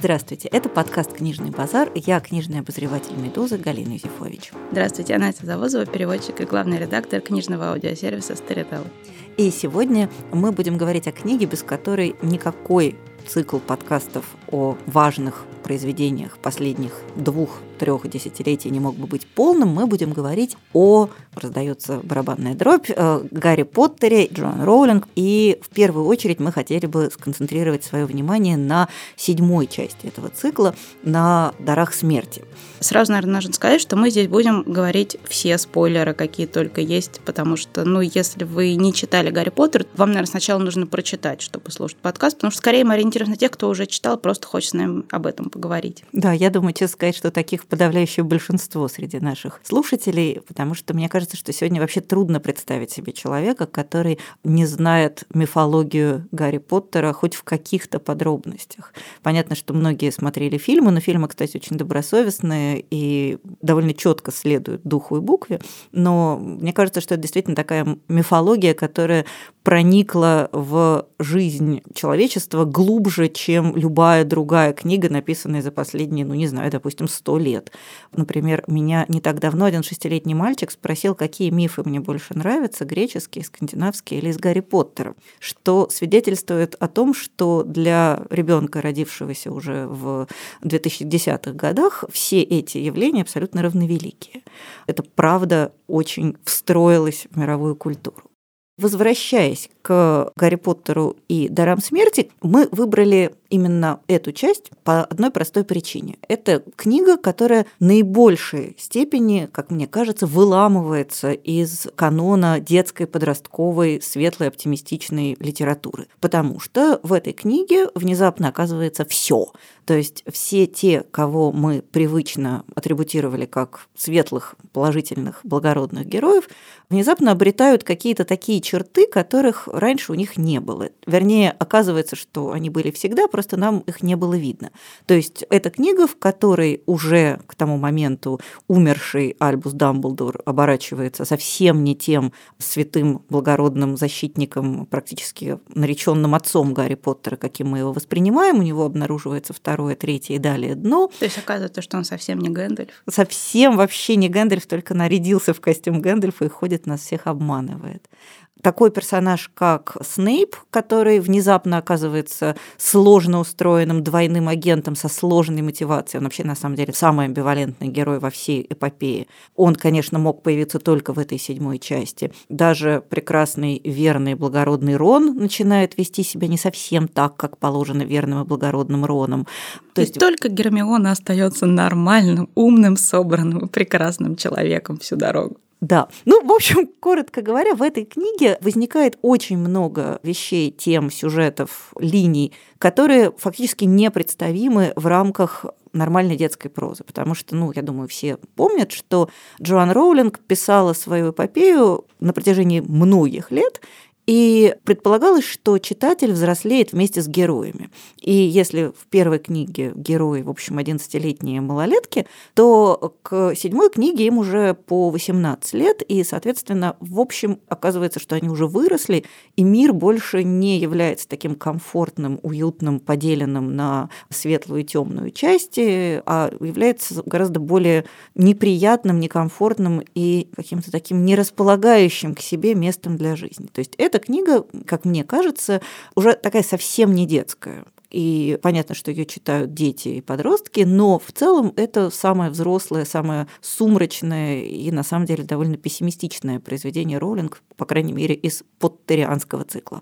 Здравствуйте, это подкаст «Книжный базар». Я книжный обозреватель «Медузы» Галина Юзефович. Здравствуйте, я Настя Завозова, переводчик и главный редактор книжного аудиосервиса Storytel. И сегодня мы будем говорить о книге, без которой никакой цикл подкастов о важных произведениях последних двух-трех десятилетий не мог бы быть полным, мы будем говорить о, раздается барабанная дробь, э, Гарри Поттере, Джоан Роулинг. И в первую очередь мы хотели бы сконцентрировать свое внимание на седьмой части этого цикла, на «Дарах смерти». Сразу, наверное, нужно сказать, что мы здесь будем говорить все спойлеры, какие только есть, потому что, ну, если вы не читали Гарри Поттер, вам, наверное, сначала нужно прочитать, чтобы слушать подкаст, потому что скорее мы ориентируемся на тех, кто уже читал, просто хочет с нами об этом поговорить. Да, я думаю, честно сказать, что таких подавляющее большинство среди наших слушателей, потому что мне кажется, что сегодня вообще трудно представить себе человека, который не знает мифологию Гарри Поттера хоть в каких-то подробностях. Понятно, что многие смотрели фильмы, но фильмы, кстати, очень добросовестные, и довольно четко следуют духу и букве. Но мне кажется, что это действительно такая мифология, которая проникла в жизнь человечества глубже, чем любая другая книга, написанная за последние, ну не знаю, допустим, сто лет. Например, меня не так давно один шестилетний мальчик спросил, какие мифы мне больше нравятся, греческие, скандинавские или из Гарри Поттера, что свидетельствует о том, что для ребенка, родившегося уже в 2010-х годах, все эти явления абсолютно равновеликие. Это правда очень встроилось в мировую культуру. Возвращаясь к Гарри Поттеру и Дарам смерти, мы выбрали именно эту часть по одной простой причине. Это книга, которая в наибольшей степени, как мне кажется, выламывается из канона детской, подростковой, светлой, оптимистичной литературы. Потому что в этой книге внезапно оказывается все. То есть все те, кого мы привычно атрибутировали как светлых, положительных, благородных героев, внезапно обретают какие-то такие черты, которых раньше у них не было. Вернее, оказывается, что они были всегда, просто нам их не было видно. То есть это книга, в которой уже к тому моменту умерший Альбус Дамблдор оборачивается совсем не тем святым, благородным защитником, практически нареченным отцом Гарри Поттера, каким мы его воспринимаем. У него обнаруживается второе, третье и далее дно. То есть оказывается, что он совсем не Гэндальф? Совсем вообще не Гэндальф, только нарядился в костюм Гэндальфа и ходит нас всех обманывает такой персонаж, как Снейп, который внезапно оказывается сложно устроенным двойным агентом со сложной мотивацией. Он вообще, на самом деле, самый амбивалентный герой во всей эпопее. Он, конечно, мог появиться только в этой седьмой части. Даже прекрасный, верный, благородный Рон начинает вести себя не совсем так, как положено верным и благородным Роном. То есть... И только Гермиона остается нормальным, умным, собранным и прекрасным человеком всю дорогу. Да. Ну, в общем, коротко говоря, в этой книге возникает очень много вещей, тем, сюжетов, линий, которые фактически непредставимы в рамках нормальной детской прозы, потому что, ну, я думаю, все помнят, что Джоан Роулинг писала свою эпопею на протяжении многих лет, и предполагалось, что читатель взрослеет вместе с героями. И если в первой книге герои, в общем, 11-летние малолетки, то к седьмой книге им уже по 18 лет, и, соответственно, в общем, оказывается, что они уже выросли, и мир больше не является таким комфортным, уютным, поделенным на светлую и темную части, а является гораздо более неприятным, некомфортным и каким-то таким нерасполагающим к себе местом для жизни. То есть это эта книга, как мне кажется, уже такая совсем не детская. И понятно, что ее читают дети и подростки, но в целом это самое взрослое, самое сумрачное и на самом деле довольно пессимистичное произведение Роллинг, по крайней мере, из поттерианского цикла.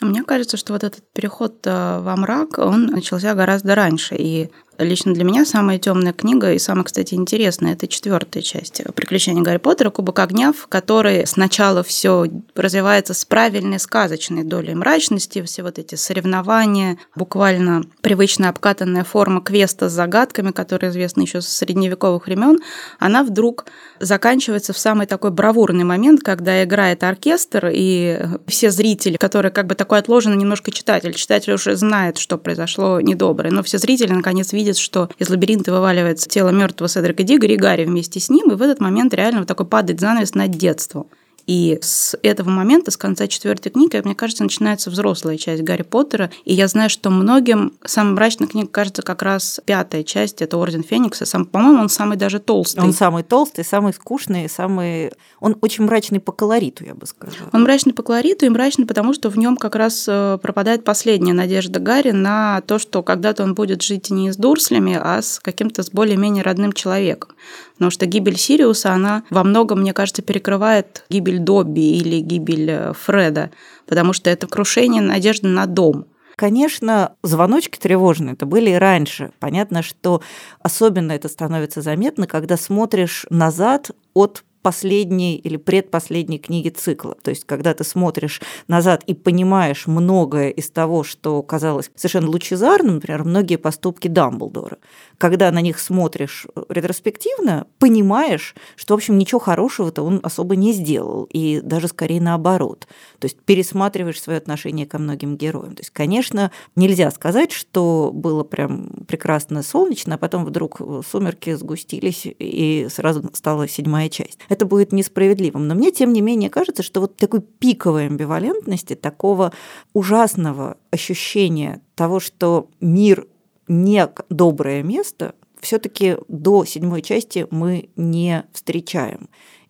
Мне кажется, что вот этот переход э, во мрак, он начался гораздо раньше. И Лично для меня самая темная книга и самая, кстати, интересная это четвертая часть приключения Гарри Поттера. Кубок огня, в которой сначала все развивается с правильной сказочной долей мрачности, все вот эти соревнования, буквально привычная обкатанная форма квеста с загадками, которая известна еще с средневековых времен, она вдруг заканчивается в самый такой бравурный момент, когда играет оркестр, и все зрители, которые как бы такой отложенный немножко читатель, читатель уже знает, что произошло недоброе, но все зрители наконец видят видит, что из лабиринта вываливается тело мертвого Седрика Дигори и Гарри вместе с ним, и в этот момент реально вот такой падает занавес над детством. И с этого момента, с конца четвертой книги, мне кажется, начинается взрослая часть Гарри Поттера. И я знаю, что многим самая мрачная книга кажется как раз пятая часть, это Орден Феникса. Сам, по-моему, он самый даже толстый. Он самый толстый, самый скучный, самый... Он очень мрачный по колориту, я бы сказала. Он мрачный по колориту и мрачный, потому что в нем как раз э, пропадает последняя надежда Гарри на то, что когда-то он будет жить не с Дурслями, а с каким-то с более-менее родным человеком. Потому что гибель Сириуса, она во многом, мне кажется, перекрывает гибель Добби или гибель э, Фреда, потому что это крушение надежды на дом. Конечно, звоночки тревожные это были и раньше. Понятно, что особенно это становится заметно, когда смотришь назад от последней или предпоследней книги цикла. То есть, когда ты смотришь назад и понимаешь многое из того, что казалось совершенно лучезарным, например, многие поступки Дамблдора. Когда на них смотришь ретроспективно, понимаешь, что, в общем, ничего хорошего-то он особо не сделал, и даже скорее наоборот. То есть пересматриваешь свое отношение ко многим героям. То есть, конечно, нельзя сказать, что было прям прекрасно солнечно, а потом вдруг сумерки сгустились, и сразу стала седьмая часть это будет несправедливым. Но мне, тем не менее, кажется, что вот такой пиковой амбивалентности, такого ужасного ощущения того, что мир не доброе место, все-таки до седьмой части мы не встречаем.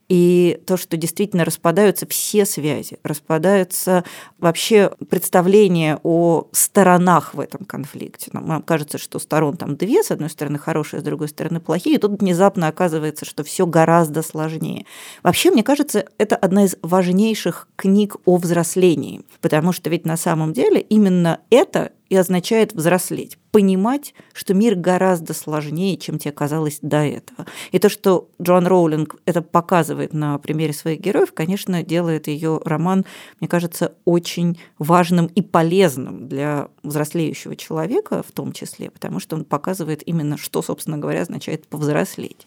И то, что действительно распадаются все связи, распадаются вообще представления о сторонах в этом конфликте. Нам кажется, что сторон там две, с одной стороны хорошие, с другой стороны плохие, и тут внезапно оказывается, что все гораздо сложнее. Вообще, мне кажется, это одна из важнейших книг о взрослении, потому что ведь на самом деле именно это и означает взрослеть, понимать, что мир гораздо сложнее, чем тебе казалось до этого. И то, что Джоан Роулинг это показывает на примере своих героев, конечно, делает ее роман, мне кажется, очень важным и полезным для взрослеющего человека в том числе, потому что он показывает именно, что, собственно говоря, означает повзрослеть.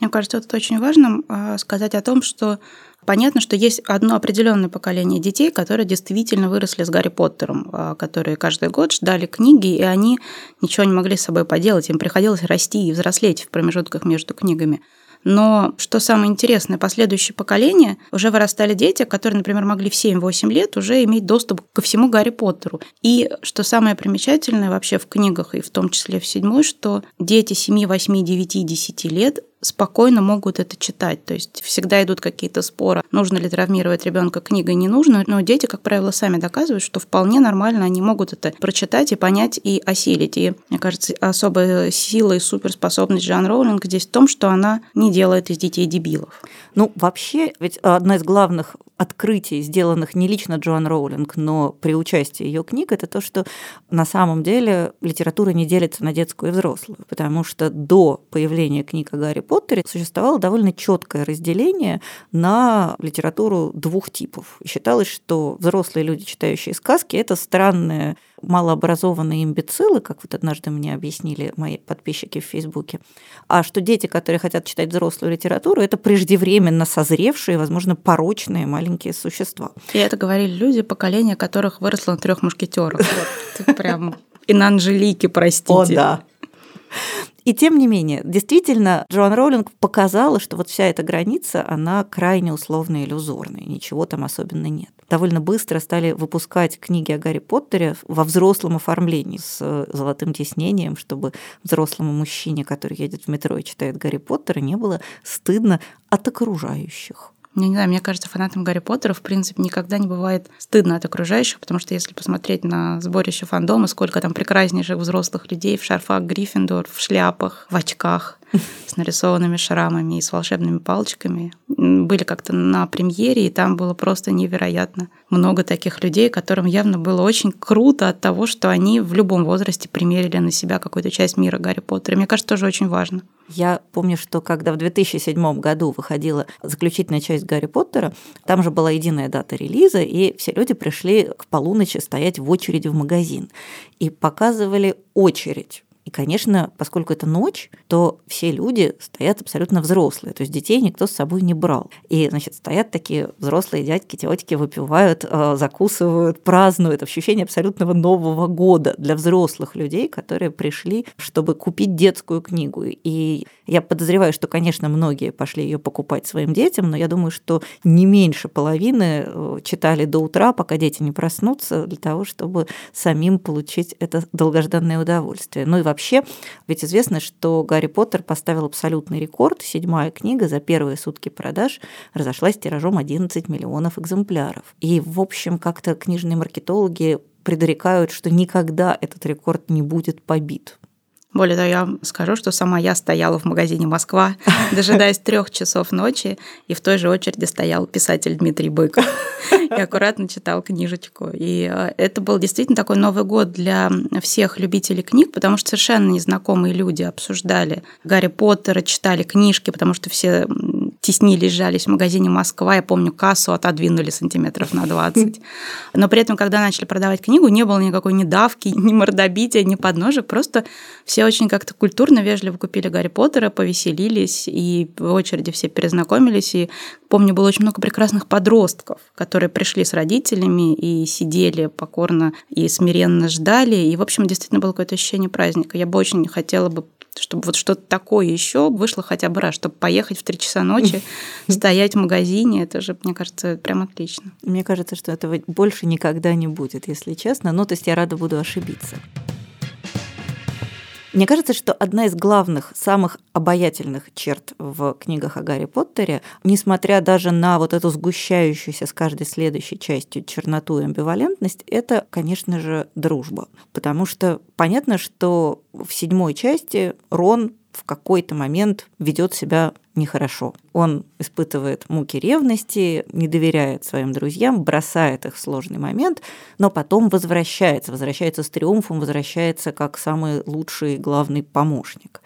Мне кажется, это очень важно а, сказать о том, что Понятно, что есть одно определенное поколение детей, которые действительно выросли с Гарри Поттером, а, которые каждый год ждали книги, и они ничего не могли с собой поделать. Им приходилось расти и взрослеть в промежутках между книгами. Но что самое интересное, последующее поколение уже вырастали дети, которые, например, могли в 7-8 лет уже иметь доступ ко всему Гарри Поттеру. И что самое примечательное вообще в книгах, и в том числе в седьмой, что дети 7, 8, 9, 10 лет спокойно могут это читать. То есть всегда идут какие-то споры, нужно ли травмировать ребенка книгой, не нужно. Но дети, как правило, сами доказывают, что вполне нормально они могут это прочитать и понять и осилить. И, мне кажется, особая сила и суперспособность Джан Роулинг здесь в том, что она не делает из детей дебилов. Ну, вообще, ведь одна из главных открытий, сделанных не лично Джоан Роулинг, но при участии ее книг, это то, что на самом деле литература не делится на детскую и взрослую, потому что до появления книг о Гарри Поттере существовало довольно четкое разделение на литературу двух типов. И считалось, что взрослые люди, читающие сказки, это странные малообразованные имбецилы, как вот однажды мне объяснили мои подписчики в Фейсбуке, а что дети, которые хотят читать взрослую литературу, это преждевременно созревшие, возможно, порочные маленькие существа. И это говорили люди, поколение которых выросло на трех мушкетерах. Вот, прям и на Анжелике, простите. О, да. И тем не менее, действительно, Джоан Роулинг показала, что вот вся эта граница, она крайне условная и иллюзорная, ничего там особенно нет. Довольно быстро стали выпускать книги о Гарри Поттере во взрослом оформлении с золотым тиснением, чтобы взрослому мужчине, который едет в метро и читает Гарри Поттера, не было стыдно от окружающих. Я не знаю, мне кажется, фанатам Гарри Поттера, в принципе, никогда не бывает стыдно от окружающих, потому что если посмотреть на сборище фандома, сколько там прекраснейших взрослых людей в шарфах Гриффиндор, в шляпах, в очках, с нарисованными шрамами и с волшебными палочками. Были как-то на премьере, и там было просто невероятно много таких людей, которым явно было очень круто от того, что они в любом возрасте примерили на себя какую-то часть мира Гарри Поттера. Мне кажется, тоже очень важно. Я помню, что когда в 2007 году выходила заключительная часть Гарри Поттера, там же была единая дата релиза, и все люди пришли к полуночи стоять в очереди в магазин и показывали очередь И, конечно, поскольку это ночь, то все люди стоят абсолютно взрослые, то есть детей никто с собой не брал. И, значит, стоят такие взрослые дядьки, тетки, выпивают, э, закусывают, празднуют. Ощущение абсолютного Нового года для взрослых людей, которые пришли, чтобы купить детскую книгу. И я подозреваю, что, конечно, многие пошли ее покупать своим детям, но я думаю, что не меньше половины э, читали до утра, пока дети не проснутся, для того, чтобы самим получить это долгожданное удовольствие. Ну и вообще, ведь известно, что Гарри Поттер поставил абсолютный рекорд. Седьмая книга за первые сутки продаж разошлась тиражом 11 миллионов экземпляров. И, в общем, как-то книжные маркетологи предрекают, что никогда этот рекорд не будет побит. Более того, я скажу, что сама я стояла в магазине «Москва», дожидаясь трех часов ночи, и в той же очереди стоял писатель Дмитрий Быков и аккуратно читал книжечку. И э, это был действительно такой Новый год для всех любителей книг, потому что совершенно незнакомые люди обсуждали Гарри Поттера, читали книжки, потому что все теснились, жались в магазине «Москва». Я помню, кассу отодвинули сантиметров на 20. Но при этом, когда начали продавать книгу, не было никакой ни давки, ни мордобития, ни подножек. Просто все очень как-то культурно, вежливо купили Гарри Поттера, повеселились, и в очереди все перезнакомились. И помню, было очень много прекрасных подростков, которые пришли с родителями и сидели покорно и смиренно ждали. И, в общем, действительно было какое-то ощущение праздника. Я бы очень хотела бы чтобы вот что-то такое еще вышло хотя бы раз, чтобы поехать в 3 часа ночи, стоять в магазине, это же, мне кажется, прям отлично. Мне кажется, что этого больше никогда не будет, если честно. Ну, то есть я рада буду ошибиться. Мне кажется, что одна из главных, самых обаятельных черт в книгах о Гарри Поттере, несмотря даже на вот эту сгущающуюся с каждой следующей частью черноту и амбивалентность, это, конечно же, дружба. Потому что понятно, что в седьмой части Рон в какой-то момент ведет себя нехорошо. Он испытывает муки ревности, не доверяет своим друзьям, бросает их в сложный момент, но потом возвращается, возвращается с триумфом, возвращается как самый лучший главный помощник.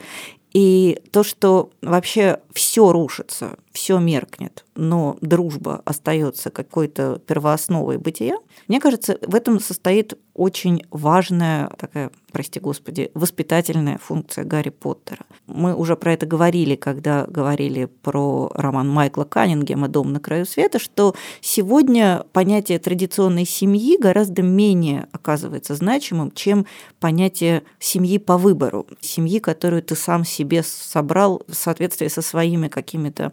И то, что вообще все рушится, все меркнет, но дружба остается какой-то первоосновой бытия, мне кажется, в этом состоит очень важная такая, прости господи, воспитательная функция Гарри Поттера. Мы уже про это говорили, когда говорили про роман Майкла Каннингема «Дом на краю света», что сегодня понятие традиционной семьи гораздо менее оказывается значимым, чем понятие семьи по выбору, семьи, которую ты сам себе собрал в соответствии со своими какими-то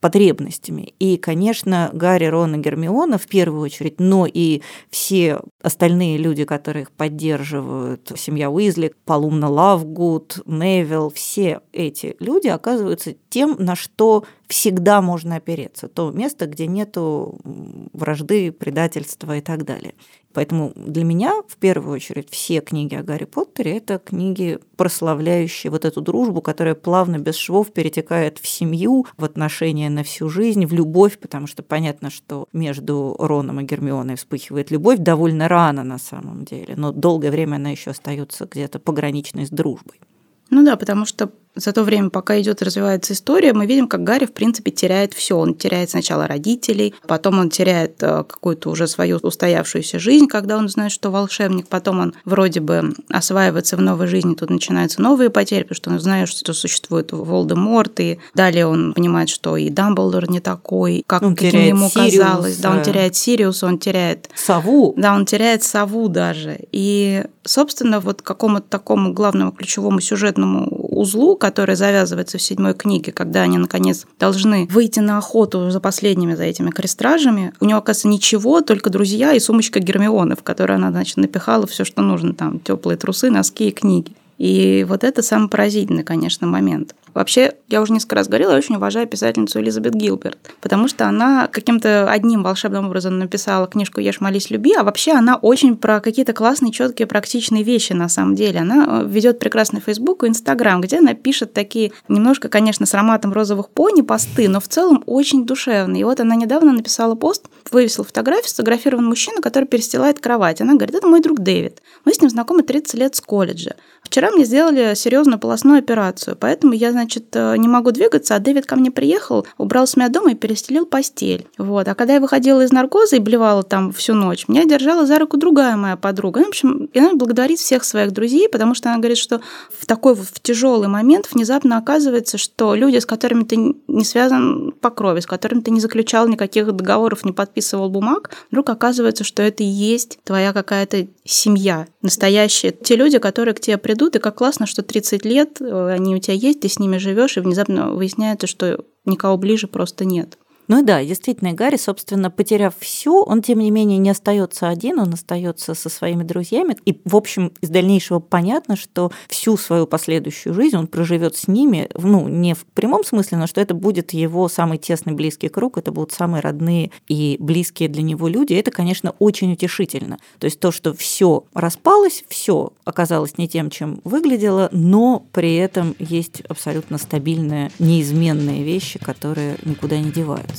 потребностями. И, конечно, Гарри, Рон и Гермиона в первую очередь, но и все остальные люди, которые их поддерживают, семья Уизли, Полумна Лавгуд, Невилл, все эти люди оказываются тем, на что всегда можно опереться. То место, где нету вражды, предательства и так далее. Поэтому для меня, в первую очередь, все книги о Гарри Поттере – это книги, прославляющие вот эту дружбу, которая плавно, без швов перетекает в семью, в отношения на всю жизнь, в любовь, потому что понятно, что между Роном и Гермионой вспыхивает любовь довольно рано на самом деле, но долгое время она еще остается где-то пограничной с дружбой. Ну да, потому что за то время, пока идет и развивается история, мы видим, как Гарри, в принципе, теряет все. Он теряет сначала родителей, потом он теряет э, какую-то уже свою устоявшуюся жизнь, когда он знает, что волшебник, потом он вроде бы осваивается в новой жизни, тут начинаются новые потери, потому что он знает, что существует Волдеморт, и далее он понимает, что и Дамблдор не такой, как он каким ему Сириус, казалось. Да, он теряет Сириуса, он теряет... Сову. Да, он теряет сову даже. И, собственно, вот какому-то такому главному ключевому сюжетному узлу, которая завязывается в седьмой книге, когда они, наконец, должны выйти на охоту за последними, за этими крестражами. У него, оказывается, ничего, только друзья и сумочка Гермионы, в которой она, значит, напихала все, что нужно, там, теплые трусы, носки и книги. И вот это самый поразительный, конечно, момент. Вообще, я уже несколько раз говорила, я очень уважаю писательницу Элизабет Гилберт, потому что она каким-то одним волшебным образом написала книжку «Ешь, молись, люби», а вообще она очень про какие-то классные, четкие, практичные вещи на самом деле. Она э, ведет прекрасный Facebook и Instagram, где она пишет такие немножко, конечно, с ароматом розовых пони посты, но в целом очень душевные. И вот она недавно написала пост, вывесила фотографию, сфотографирован мужчина, который перестилает кровать. Она говорит, это мой друг Дэвид. Мы с ним знакомы 30 лет с колледжа. Вчера мне сделали серьезную полостную операцию, поэтому я, значит, значит, э, не могу двигаться, а Дэвид ко мне приехал, убрал с меня дома и перестелил постель. Вот. А когда я выходила из наркоза и блевала там всю ночь, меня держала за руку другая моя подруга. Ну, в общем, и она благодарит всех своих друзей, потому что она говорит, что в такой вот в тяжелый момент внезапно оказывается, что люди, с которыми ты не связан по крови, с которыми ты не заключал никаких договоров, не подписывал бумаг, вдруг оказывается, что это и есть твоя какая-то семья настоящая. Те люди, которые к тебе придут, и как классно, что 30 лет э, они у тебя есть, ты с ними живешь, и внезапно выясняется, что никого ближе просто нет. Ну и да, действительно, Гарри, собственно, потеряв все, он, тем не менее, не остается один, он остается со своими друзьями. И, в общем, из дальнейшего понятно, что всю свою последующую жизнь он проживет с ними, ну, не в прямом смысле, но что это будет его самый тесный близкий круг, это будут самые родные и близкие для него люди. И это, конечно, очень утешительно. То есть то, что все распалось, все оказалось не тем, чем выглядело, но при этом есть абсолютно стабильные, неизменные вещи, которые никуда не деваются.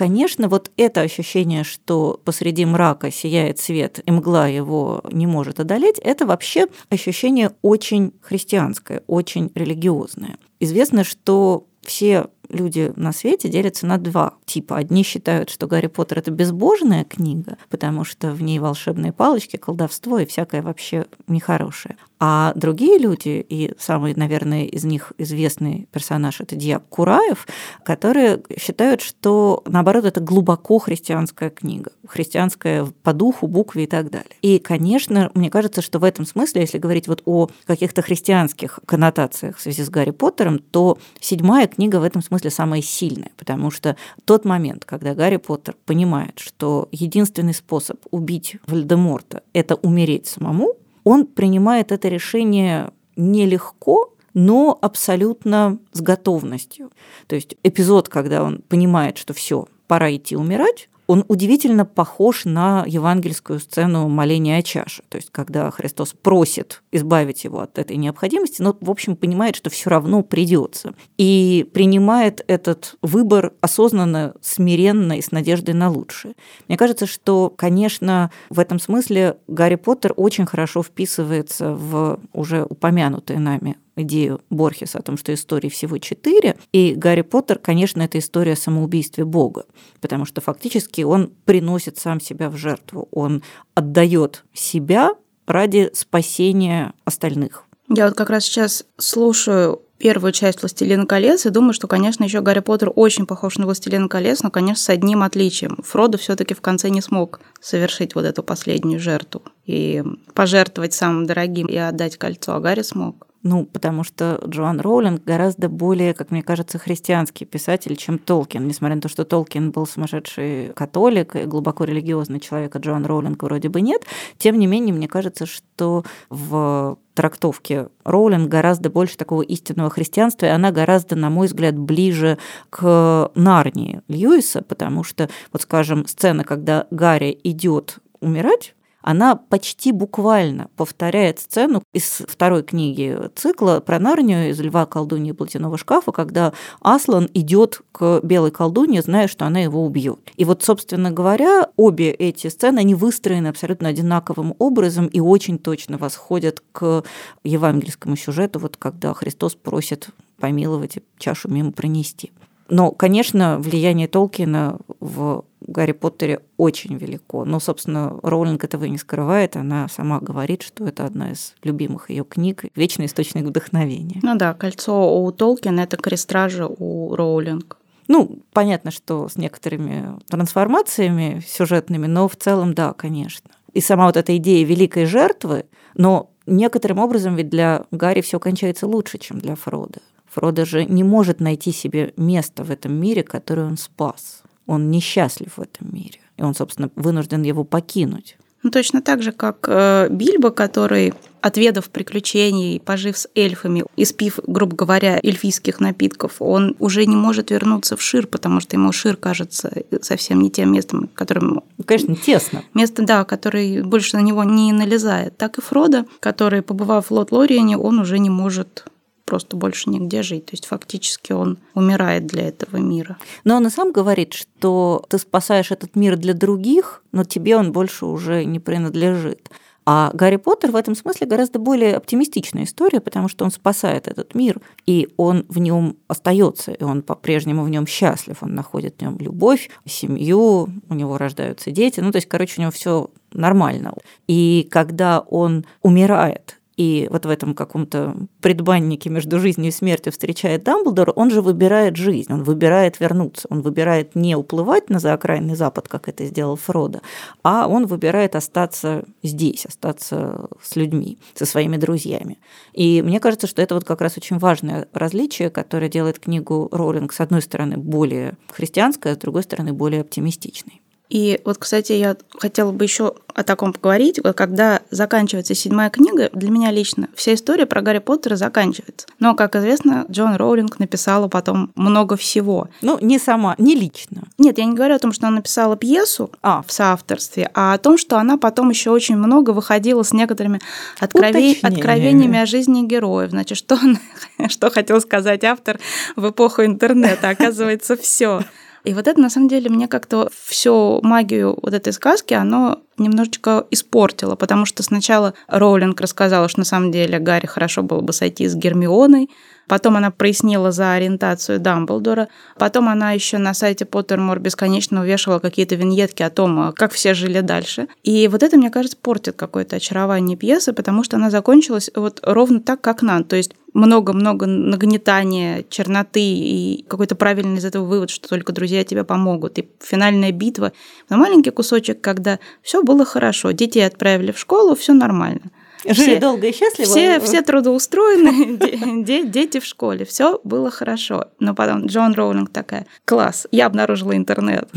Конечно, вот это ощущение, что посреди мрака сияет свет, и мгла его не может одолеть, это вообще ощущение очень христианское, очень религиозное. Известно, что все люди на свете делятся на два типа. Одни считают, что Гарри Поттер это безбожная книга, потому что в ней волшебные палочки, колдовство и всякое вообще нехорошее. А другие люди, и самый, наверное, из них известный персонаж это Дьяк Кураев, которые считают, что наоборот это глубоко христианская книга, христианская по духу, букве и так далее. И, конечно, мне кажется, что в этом смысле, если говорить вот о каких-то христианских коннотациях в связи с Гарри Поттером, то седьмая книга в этом смысле самая сильная, потому что тот момент, когда Гарри Поттер понимает, что единственный способ убить Вальдеморта – это умереть самому, он принимает это решение нелегко, но абсолютно с готовностью. То есть эпизод, когда он понимает, что все, пора идти умирать, он удивительно похож на евангельскую сцену моления о чаше. То есть, когда Христос просит избавить его от этой необходимости, но, в общем, понимает, что все равно придется. И принимает этот выбор осознанно, смиренно и с надеждой на лучшее. Мне кажется, что, конечно, в этом смысле Гарри Поттер очень хорошо вписывается в уже упомянутые нами идею Борхеса о том, что истории всего четыре. И Гарри Поттер, конечно, это история о самоубийстве Бога, потому что фактически он приносит сам себя в жертву. Он отдает себя ради спасения остальных. Я вот как раз сейчас слушаю первую часть «Властелина колец» и думаю, что, конечно, еще Гарри Поттер очень похож на «Властелина колец», но, конечно, с одним отличием. Фродо все таки в конце не смог совершить вот эту последнюю жертву и пожертвовать самым дорогим и отдать кольцо, а Гарри смог. Ну, потому что Джоан Роулинг гораздо более, как мне кажется, христианский писатель, чем Толкин. Несмотря на то, что Толкин был сумасшедший католик и глубоко религиозный человек, а Джоан Роулинг вроде бы нет, тем не менее, мне кажется, что в трактовке Роулинг гораздо больше такого истинного христианства, и она гораздо, на мой взгляд, ближе к Нарнии Льюиса, потому что, вот скажем, сцена, когда Гарри идет умирать, она почти буквально повторяет сцену из второй книги цикла про Нарнию из «Льва, колдуньи и платяного шкафа», когда Аслан идет к белой колдунье, зная, что она его убьет. И вот, собственно говоря, обе эти сцены, они выстроены абсолютно одинаковым образом и очень точно восходят к евангельскому сюжету, вот когда Христос просит помиловать и чашу мимо пронести. Но, конечно, влияние Толкина в Гарри Поттере очень велико. Но, собственно, Роулинг этого и не скрывает. Она сама говорит, что это одна из любимых ее книг, вечный источник вдохновения. Ну да, кольцо у Толкина это крестража у Роулинг. Ну, понятно, что с некоторыми трансформациями сюжетными, но в целом, да, конечно. И сама вот эта идея великой жертвы, но некоторым образом ведь для Гарри все кончается лучше, чем для Фрода. Фродо же не может найти себе место в этом мире, которое он спас. Он несчастлив в этом мире. И он, собственно, вынужден его покинуть. Ну, точно так же, как э, Бильбо, который, отведав приключений, пожив с эльфами, испив, грубо говоря, эльфийских напитков, он уже не может вернуться в Шир, потому что ему Шир кажется совсем не тем местом, которым... Ну, конечно, тесно. Место, да, которое больше на него не налезает. Так и Фродо, который, побывав в Лот-Лориане, он уже не может просто больше нигде жить. То есть фактически он умирает для этого мира. Но он и сам говорит, что ты спасаешь этот мир для других, но тебе он больше уже не принадлежит. А Гарри Поттер в этом смысле гораздо более оптимистичная история, потому что он спасает этот мир, и он в нем остается, и он по-прежнему в нем счастлив, он находит в нем любовь, семью, у него рождаются дети, ну то есть, короче, у него все нормально. И когда он умирает, и вот в этом каком-то предбаннике между жизнью и смертью встречает Дамблдор, он же выбирает жизнь, он выбирает вернуться, он выбирает не уплывать на заокраинный запад, как это сделал Фродо, а он выбирает остаться здесь, остаться с людьми, со своими друзьями. И мне кажется, что это вот как раз очень важное различие, которое делает книгу Роллинг, с одной стороны, более христианской, а с другой стороны, более оптимистичной. И вот, кстати, я хотела бы еще о таком поговорить. Когда заканчивается седьмая книга, для меня лично вся история про Гарри Поттера заканчивается. Но, как известно, Джон Роулинг написала потом много всего. Ну, не сама, не лично. Нет, я не говорю о том, что она написала пьесу а. в соавторстве, а о том, что она потом еще очень много выходила с некоторыми откровен... откровениями о жизни героев. Значит, что, что хотел сказать автор в эпоху интернета? Оказывается, все. И вот это, на самом деле, мне как-то всю магию вот этой сказки, оно немножечко испортило, потому что сначала Роулинг рассказала, что на самом деле Гарри хорошо было бы сойти с Гермионой, Потом она прояснила за ориентацию Дамблдора. Потом она еще на сайте Поттермор бесконечно увешивала какие-то виньетки о том, как все жили дальше. И вот это, мне кажется, портит какое-то очарование пьесы, потому что она закончилась вот ровно так, как надо. То есть много-много нагнетания, черноты и какой-то правильный из этого вывод, что только друзья тебе помогут. И финальная битва на маленький кусочек, когда все было хорошо, детей отправили в школу, все нормально. Жили все, долго и счастливо. Все, все трудоустроены, дети в школе, все было хорошо. Но потом Джон Роулинг такая, класс, я обнаружила интернет.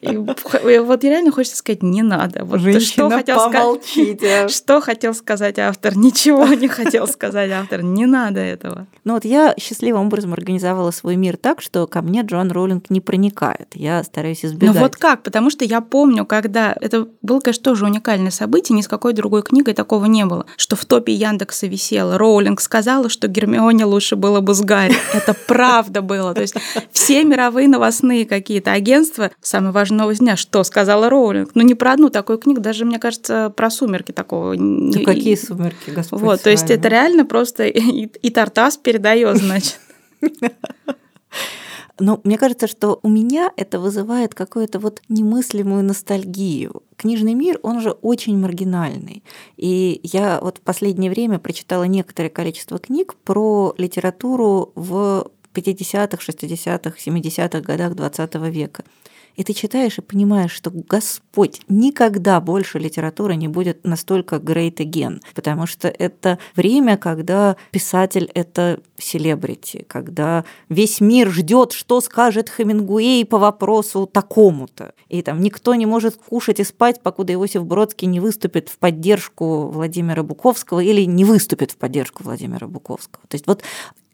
И вот реально хочется сказать, не надо. Вот Женщина, что хотел помолчите. Что хотел сказать автор? Ничего не хотел сказать автор. Не надо этого. Ну вот я счастливым образом организовала свой мир так, что ко мне Джон Роллинг не проникает. Я стараюсь избегать. Ну вот как? Потому что я помню, когда... Это было, конечно, тоже уникальное событие, ни с какой другой книгой такого не было, что в топе Яндекса висело. Роулинг сказала, что Гермионе лучше было бы с Гарри. Это правда было. То есть все мировые новостные какие-то агентства, самое новость дня, что сказала Роулинг. Ну, не про одну такую книгу, даже, мне кажется, про «Сумерки» такого. Да какие «Сумерки», Господь Вот, то есть это реально просто и, и Тартас передает, значит. Но мне кажется, что у меня это вызывает какую-то вот немыслимую ностальгию. Книжный мир, он же очень маргинальный. И я вот в последнее время прочитала некоторое количество книг про литературу в 50-х, 60-х, 70-х годах 20 века. И ты читаешь и понимаешь, что Господь никогда больше литература не будет настолько great again, потому что это время, когда писатель — это селебрити, когда весь мир ждет, что скажет Хемингуэй по вопросу такому-то. И там никто не может кушать и спать, покуда Иосиф Бродский не выступит в поддержку Владимира Буковского или не выступит в поддержку Владимира Буковского. То есть вот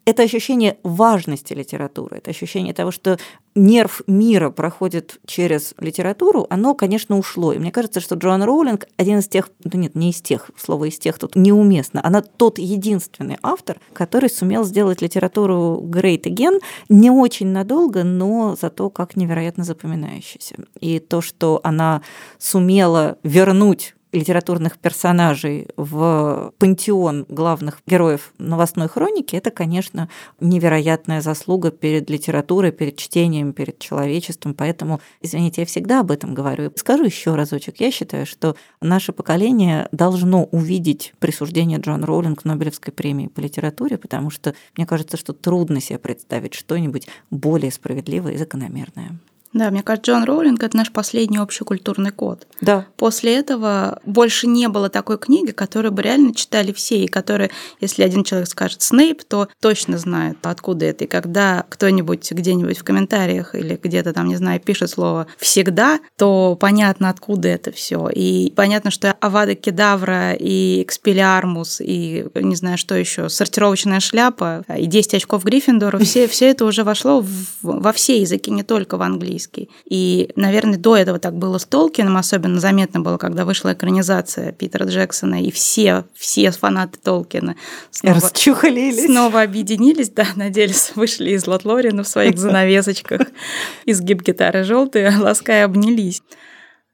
это ощущение важности литературы, это ощущение того, что нерв мира проходит через литературу, оно, конечно, ушло. И мне кажется, что Джоан Роулинг один из тех, ну нет, не из тех, слово из тех тут неуместно, она тот единственный автор, который сумел сделать литературу great again не очень надолго, но зато как невероятно запоминающейся. И то, что она сумела вернуть литературных персонажей в пантеон главных героев новостной хроники, это, конечно, невероятная заслуга перед литературой, перед чтением, перед человечеством. Поэтому, извините, я всегда об этом говорю. Скажу еще разочек. Я считаю, что наше поколение должно увидеть присуждение Джон Роулинг Нобелевской премии по литературе, потому что мне кажется, что трудно себе представить что-нибудь более справедливое и закономерное. Да, мне кажется, Джон Роулинг – это наш последний общекультурный код. Да. После этого больше не было такой книги, которую бы реально читали все, и которая, если один человек скажет Снейп, то точно знает, откуда это. И когда кто-нибудь где-нибудь в комментариях или где-то там, не знаю, пишет слово «всегда», то понятно, откуда это все. И понятно, что Авада Кедавра и Экспелиармус и, не знаю, что еще, сортировочная шляпа и 10 очков Гриффиндора, все, все это уже вошло в, во все языки, не только в английский английский. И, наверное, до этого так было с Толкином, особенно заметно было, когда вышла экранизация Питера Джексона, и все, все фанаты Толкина снова, Расчухалились. снова объединились, да, надеялись, вышли из Лотлорина в своих занавесочках, изгиб гитары желтые, лаская обнялись.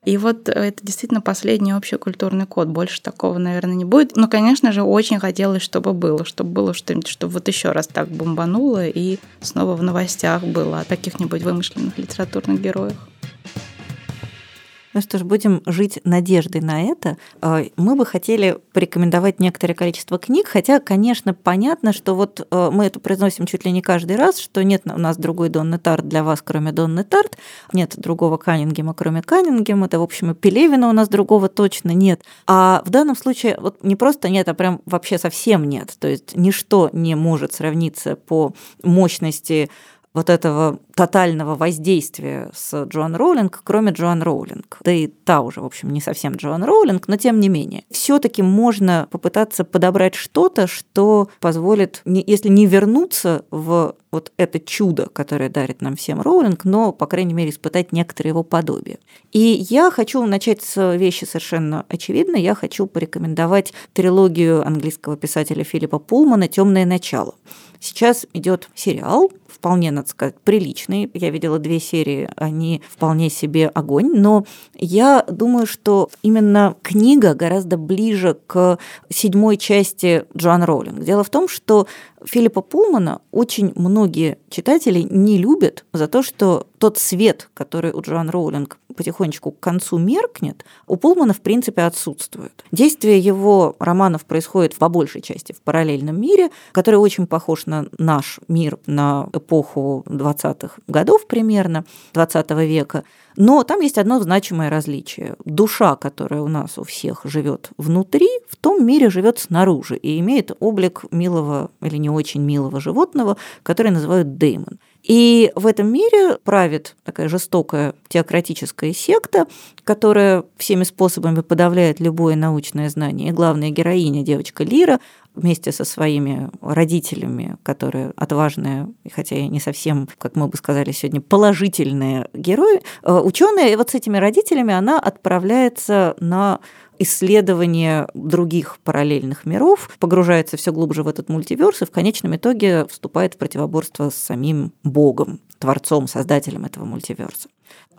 И вот это действительно последний общий культурный код. Больше такого, наверное, не будет. Но, конечно же, очень хотелось, чтобы было, чтобы было что-нибудь, чтобы вот еще раз так бомбануло и снова в новостях было о каких-нибудь вымышленных литературных героях. Ну что ж, будем жить надеждой на это. А, мы бы хотели порекомендовать некоторое количество книг, хотя, конечно, понятно, что вот а, мы это произносим чуть ли не каждый раз, что нет у нас другой Донны Тарт для вас, кроме Донны Тарт, нет другого Каннингема, кроме Каннингема, это, в общем, и Пелевина у нас другого точно нет. А в данном случае вот не просто нет, а прям вообще совсем нет. То есть ничто не может сравниться по мощности вот этого тотального воздействия с Джоан Роулинг, кроме Джоан Роулинг. Да и та уже, в общем, не совсем Джоан Роулинг, но тем не менее. все таки можно попытаться подобрать что-то, что позволит, если не вернуться в вот это чудо, которое дарит нам всем Роулинг, но, по крайней мере, испытать некоторые его подобие. И я хочу начать с вещи совершенно очевидной. Я хочу порекомендовать трилогию английского писателя Филиппа Пулмана «Темное начало». Сейчас идет сериал, вполне, надо сказать, приличный. Я видела две серии, они вполне себе огонь. Но я думаю, что именно книга гораздо ближе к седьмой части Джоан Роулинг. Дело в том, что Филиппа Пулмана очень многие читатели не любят за то, что тот свет, который у Джоан Роулинг потихонечку к концу меркнет, у Пулмана в принципе отсутствует. Действие его романов происходит по большей части в параллельном мире, который очень похож на наш мир, на эпоху 20-х годов примерно, 20 века. Но там есть одно значимое различие. Душа, которая у нас у всех живет внутри, в том мире живет снаружи и имеет облик милого или не очень милого животного, который называют деймон. И в этом мире правит такая жестокая теократическая секта, которая всеми способами подавляет любое научное знание. И главная героиня, девочка Лира, вместе со своими родителями, которые отважные, хотя и не совсем, как мы бы сказали сегодня, положительные герои, э, ученые, вот с этими родителями она отправляется на исследование других параллельных миров, погружается все глубже в этот мультиверс и в конечном итоге вступает в противоборство с самим Богом, творцом, создателем этого мультиверса.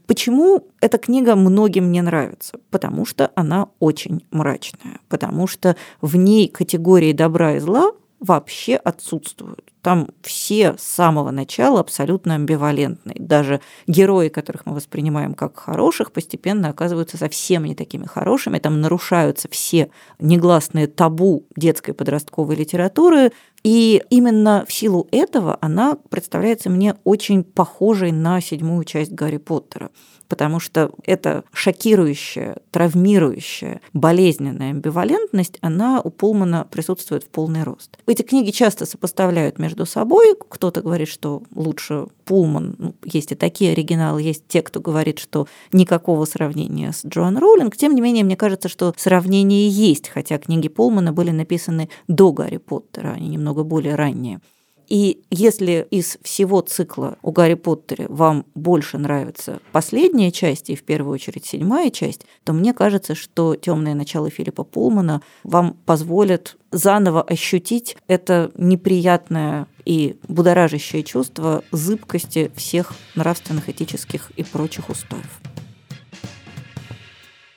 Почему эта книга многим не нравится? Потому что она очень мрачная, потому что в ней категории добра и зла вообще отсутствуют. Там все с самого начала абсолютно амбивалентные. Даже герои, которых мы воспринимаем как хороших, постепенно оказываются совсем не такими хорошими. Там нарушаются все негласные табу детской подростковой литературы. И именно в силу этого она представляется мне очень похожей на седьмую часть Гарри Поттера потому что эта шокирующая, травмирующая, болезненная амбивалентность, она у Пулмана присутствует в полный рост. Эти книги часто сопоставляют между собой. Кто-то говорит, что лучше Пулман. Ну, есть и такие оригиналы, есть те, кто говорит, что никакого сравнения с Джоан Роулинг. Тем не менее, мне кажется, что сравнение есть, хотя книги Пулмана были написаны до Гарри Поттера, они немного более ранние. И если из всего цикла у Гарри Поттера вам больше нравится последняя часть, и в первую очередь седьмая часть, то мне кажется, что темное начало Филиппа Пулмана вам позволит заново ощутить это неприятное и будоражащее чувство зыбкости всех нравственных, этических и прочих устоев.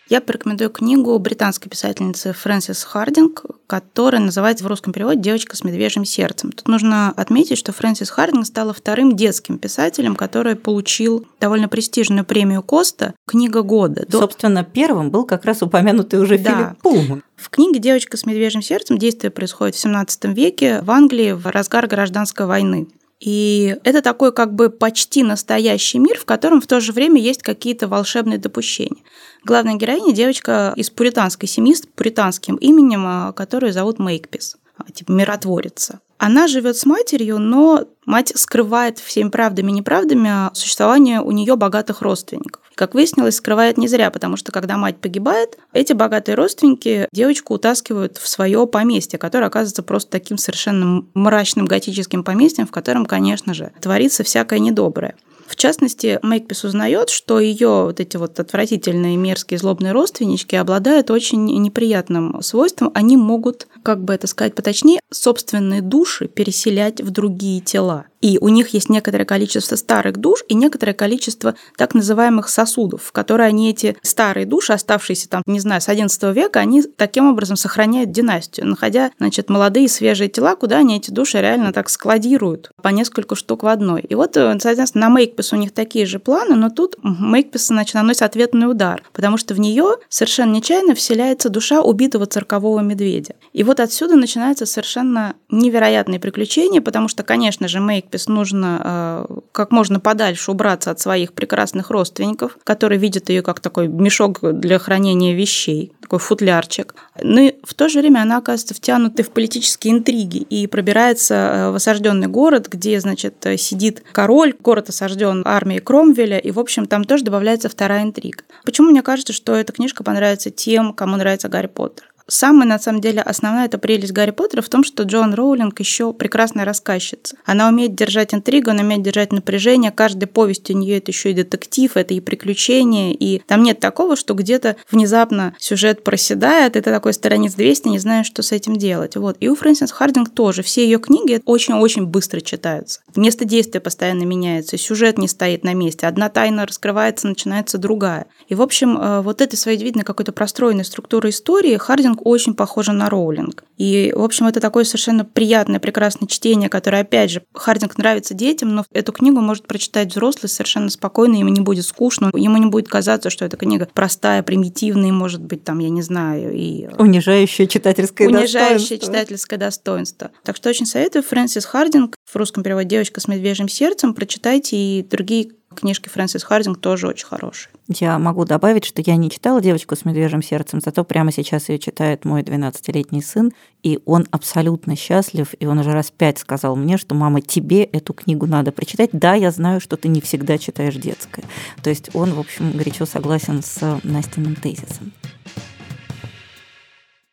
Я порекомендую книгу британской писательницы Фрэнсис Хардинг, которая называется в русском переводе «Девочка с медвежьим сердцем». Тут нужно отметить, что Фрэнсис Хардинг стала вторым детским писателем, который получил довольно престижную премию Коста «Книга года». Собственно, первым был как раз упомянутый уже да. Филипп Пулман. В книге «Девочка с медвежьим сердцем» действие происходит в XVII веке в Англии в разгар гражданской войны. И это такой как бы почти настоящий мир, в котором в то же время есть какие-то волшебные допущения. Главная героиня – девочка из пуританской семьи с пуританским именем, а, которую зовут Мейкпис, а, типа миротворица. Она живет с матерью, но мать скрывает всеми правдами и неправдами существование у нее богатых родственников. Как выяснилось, скрывает не зря, потому что когда мать погибает, эти богатые родственники девочку утаскивают в свое поместье, которое оказывается просто таким совершенно мрачным готическим поместьем, в котором, конечно же, творится всякое недоброе. В частности, Мейкпис узнает, что ее вот эти вот отвратительные, мерзкие, злобные родственнички обладают очень неприятным свойством. Они могут, как бы это сказать поточнее, собственные души переселять в другие тела. И у них есть некоторое количество старых душ и некоторое количество так называемых сосудов, в которые они эти старые души, оставшиеся там, не знаю, с XI века, они таким образом сохраняют династию, находя, значит, молодые свежие тела, куда они эти души реально так складируют по несколько штук в одной. И вот, э, соответственно, на Мейкпис у них такие же планы, но тут Мейкпис, значит, наносит ответный удар, потому что в нее совершенно нечаянно вселяется душа убитого циркового медведя. И вот отсюда начинается совершенно невероятные приключения, потому что, конечно же, Мейкпис нужно э, как можно подальше убраться от своих прекрасных родственников, которые видят ее как такой мешок для хранения вещей, такой футлярчик. Но и в то же время она оказывается втянута в политические интриги и пробирается э, в осажденный город, где, значит, сидит король, город осажден армией Кромвеля, и, в общем, там тоже добавляется вторая интрига. Почему мне кажется, что эта книжка понравится тем, кому нравится Гарри Поттер? Самая, на самом деле, основная эта прелесть Гарри Поттера в том, что Джон Роулинг еще прекрасная рассказчица. Она умеет держать интригу, она умеет держать напряжение. Каждая повесть у нее это еще и детектив, это и приключения. И там нет такого, что где-то внезапно сюжет проседает, и ты такой страниц 200 не знаешь, что с этим делать. Вот. И у Фрэнсис Хардинг тоже. Все ее книги очень-очень быстро читаются. Место действия постоянно меняется, сюжет не стоит на месте. Одна тайна раскрывается, начинается другая. И, в общем, э, вот этой своей видной какой-то простроенной структуры истории Хардинг Роулинг очень похожа на Роулинг. И, в общем, это такое совершенно приятное, прекрасное чтение, которое, опять же, Хардинг нравится детям, но эту книгу может прочитать взрослый совершенно спокойно, ему не будет скучно, ему не будет казаться, что эта книга простая, примитивная, может быть, там, я не знаю, и... Унижающее читательское унижающее достоинство. читательское достоинство. Так что очень советую Фрэнсис Хардинг, в русском переводе «Девочка с медвежьим сердцем», прочитайте и другие книжки Фрэнсис Хардинг тоже очень хорошие. Я могу добавить, что я не читала «Девочку с медвежьим сердцем», зато прямо сейчас ее читает мой 12-летний сын, и он абсолютно счастлив, и он уже раз пять сказал мне, что «мама, тебе эту книгу надо прочитать». Да, я знаю, что ты не всегда читаешь детское. То есть он, в общем, горячо согласен с Настиным тезисом.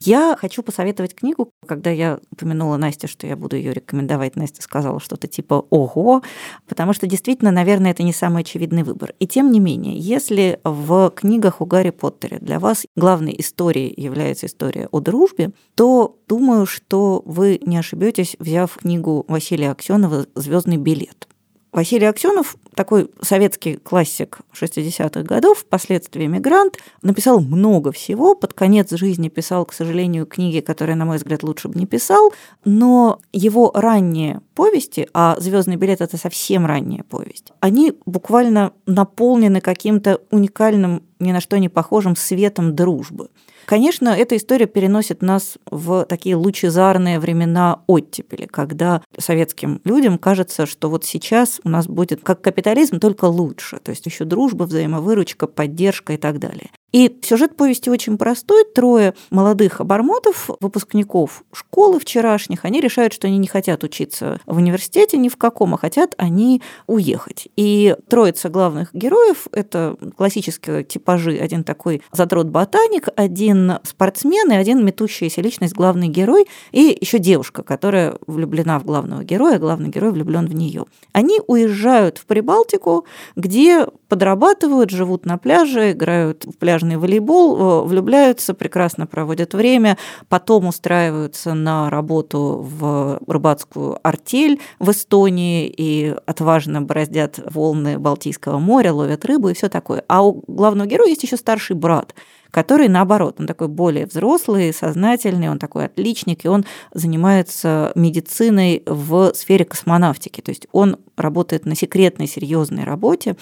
Я хочу посоветовать книгу. Когда я упомянула Насте, что я буду ее рекомендовать, Настя сказала что-то типа «Ого», потому что действительно, наверное, это не самый очевидный выбор. И тем не менее, если в книгах о Гарри Поттере для вас главной историей является история о дружбе, то думаю, что вы не ошибетесь, взяв книгу Василия Аксенова «Звездный билет». Василий Аксенов, такой советский классик 60-х годов, впоследствии эмигрант, написал много всего. Под конец жизни писал, к сожалению, книги, которые, на мой взгляд, лучше бы не писал. Но его ранние повести, а Звездный билет это совсем ранняя повесть, они буквально наполнены каким-то уникальным, ни на что не похожим светом дружбы. Конечно, эта история переносит нас в такие лучезарные времена оттепели, когда советским людям кажется, что вот сейчас у нас будет как капитализм, только лучше. То есть еще дружба, взаимовыручка, поддержка и так далее. И сюжет повести очень простой. Трое молодых обормотов, выпускников школы вчерашних, они решают, что они не хотят учиться в университете ни в каком, а хотят они уехать. И троица главных героев – это классические типажи. Один такой задрот-ботаник, один спортсмен и один метущаяся личность, главный герой, и еще девушка, которая влюблена в главного героя, а главный герой влюблен в нее. Они уезжают в Прибалтику, где подрабатывают, живут на пляже, играют в пляжный волейбол, э, влюбляются, прекрасно проводят время, потом устраиваются на работу в рыбацкую артель в Эстонии и отважно бороздят волны Балтийского моря, ловят рыбу и все такое. А у главного героя есть еще старший брат, который, наоборот, он такой более взрослый, сознательный, он такой отличник, и он занимается медициной в сфере космонавтики. То есть он работает на секретной, серьезной работе,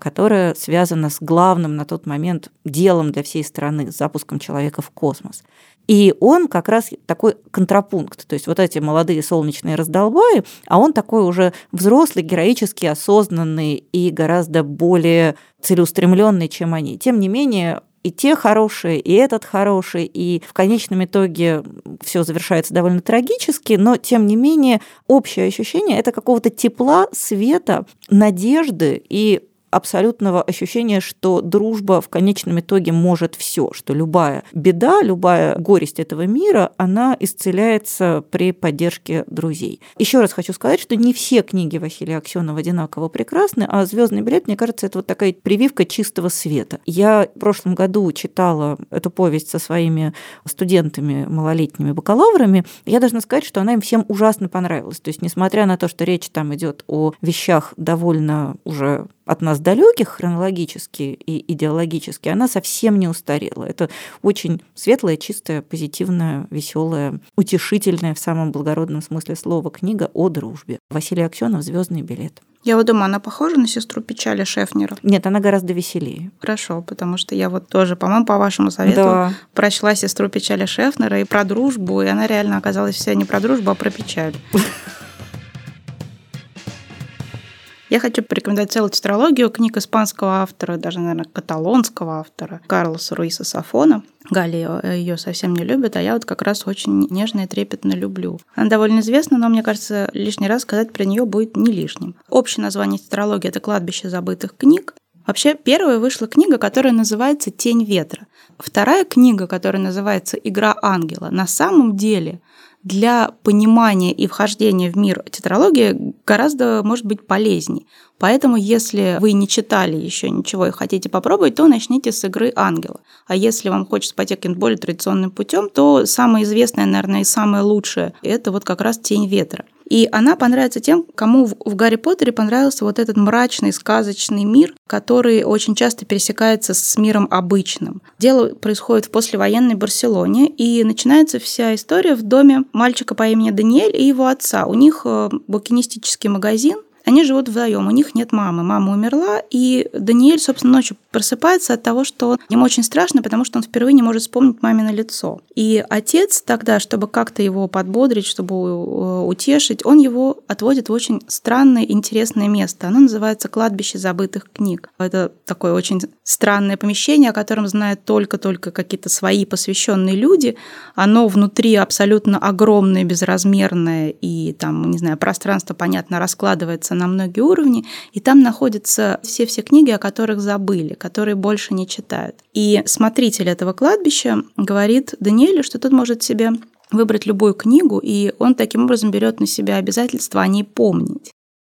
которая связана с главным на тот момент делом для всей страны, с запуском человека в космос. И он как раз такой контрапункт. То есть вот эти молодые солнечные раздолбаи, а он такой уже взрослый, героически осознанный и гораздо более целеустремленный, чем они. Тем не менее, и те хорошие, и этот хороший, и в конечном итоге все завершается довольно трагически, но тем не менее общее ощущение это какого-то тепла, света, надежды и абсолютного ощущения, что дружба в конечном итоге может все, что любая беда, любая горесть этого мира, она исцеляется при поддержке друзей. Еще раз хочу сказать, что не все книги Василия Аксенова одинаково прекрасны, а «Звездный билет», мне кажется, это вот такая прививка чистого света. Я в прошлом году читала эту повесть со своими студентами, малолетними бакалаврами. Я должна сказать, что она им всем ужасно понравилась. То есть, несмотря на то, что речь там идет о вещах довольно уже от нас далеких хронологически и идеологически, она совсем не устарела. Это очень светлая, чистая, позитивная, веселая, утешительная в самом благородном смысле слова книга о дружбе. Василий Аксенов «Звездный билет». Я вот думаю, она похожа на сестру печали Шефнера? Нет, она гораздо веселее. Хорошо, потому что я вот тоже, по-моему, по вашему совету да. прочла сестру печали Шефнера и про дружбу, и она реально оказалась вся не про дружбу, а про печаль. Я хочу порекомендовать целую тетралогию книг испанского автора, даже, наверное, каталонского автора, Карлоса Руиса Сафона. Галя ее совсем не любит, а я вот как раз очень нежно и трепетно люблю. Она довольно известна, но мне кажется, лишний раз сказать про нее будет не лишним. Общее название тетралогии – это «Кладбище забытых книг». Вообще, первая вышла книга, которая называется «Тень ветра». Вторая книга, которая называется «Игра ангела», на самом деле для понимания и вхождения в мир тетралогии гораздо, может быть, полезней. Поэтому, если вы не читали еще ничего и хотите попробовать, то начните с игры ангела. А если вам хочется пойти каким-то более традиционным путем, то самое известное, наверное, и самое лучшее – это вот как раз «Тень ветра». И она понравится тем, кому в Гарри Поттере понравился вот этот мрачный, сказочный мир, который очень часто пересекается с миром обычным. Дело происходит в послевоенной Барселоне, и начинается вся история в доме мальчика по имени Даниэль и его отца. У них э, букинистический магазин, они живут вдвоем, у них нет мамы. Мама умерла, и Даниэль, собственно, ночью просыпается от того, что ему очень страшно, потому что он впервые не может вспомнить мамино лицо. И отец тогда, чтобы как-то его подбодрить, чтобы э, утешить, он его отводит в очень странное, интересное место. Оно называется «Кладбище забытых книг». Это такое очень странное помещение, о котором знают только-только какие-то свои посвященные люди. Оно внутри абсолютно огромное, безразмерное, и там, не знаю, пространство, понятно, раскладывается на многие уровни, и там находятся все-все книги, о которых забыли, которые больше не читают. И смотритель этого кладбища говорит Даниэлю, что тот может себе выбрать любую книгу, и он таким образом берет на себя обязательство о ней помнить.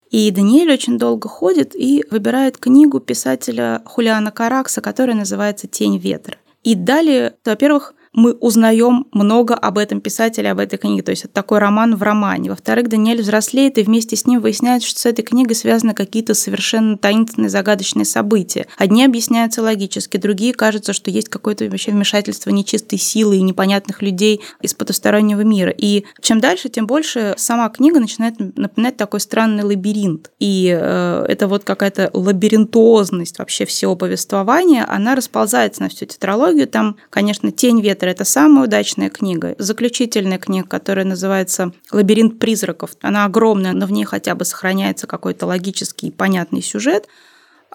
И Даниэль очень долго ходит и выбирает книгу писателя Хулиана Каракса, которая называется «Тень ветра». И далее, во-первых, мы узнаем много об этом писателе, об этой книге. То есть это такой роман в романе. Во-вторых, Даниэль взрослеет, и вместе с ним выясняется, что с этой книгой связаны какие-то совершенно таинственные, загадочные события. Одни объясняются логически, другие кажутся, что есть какое-то вообще вмешательство нечистой силы и непонятных людей из потустороннего мира. И чем дальше, тем больше сама книга начинает напоминать такой странный лабиринт. И э, это вот какая-то лабиринтозность вообще всего повествования, она расползается на всю тетралогию. Там, конечно, тень ветра это самая удачная книга. Заключительная книга, которая называется «Лабиринт призраков». Она огромная, но в ней хотя бы сохраняется какой-то логический понятный сюжет.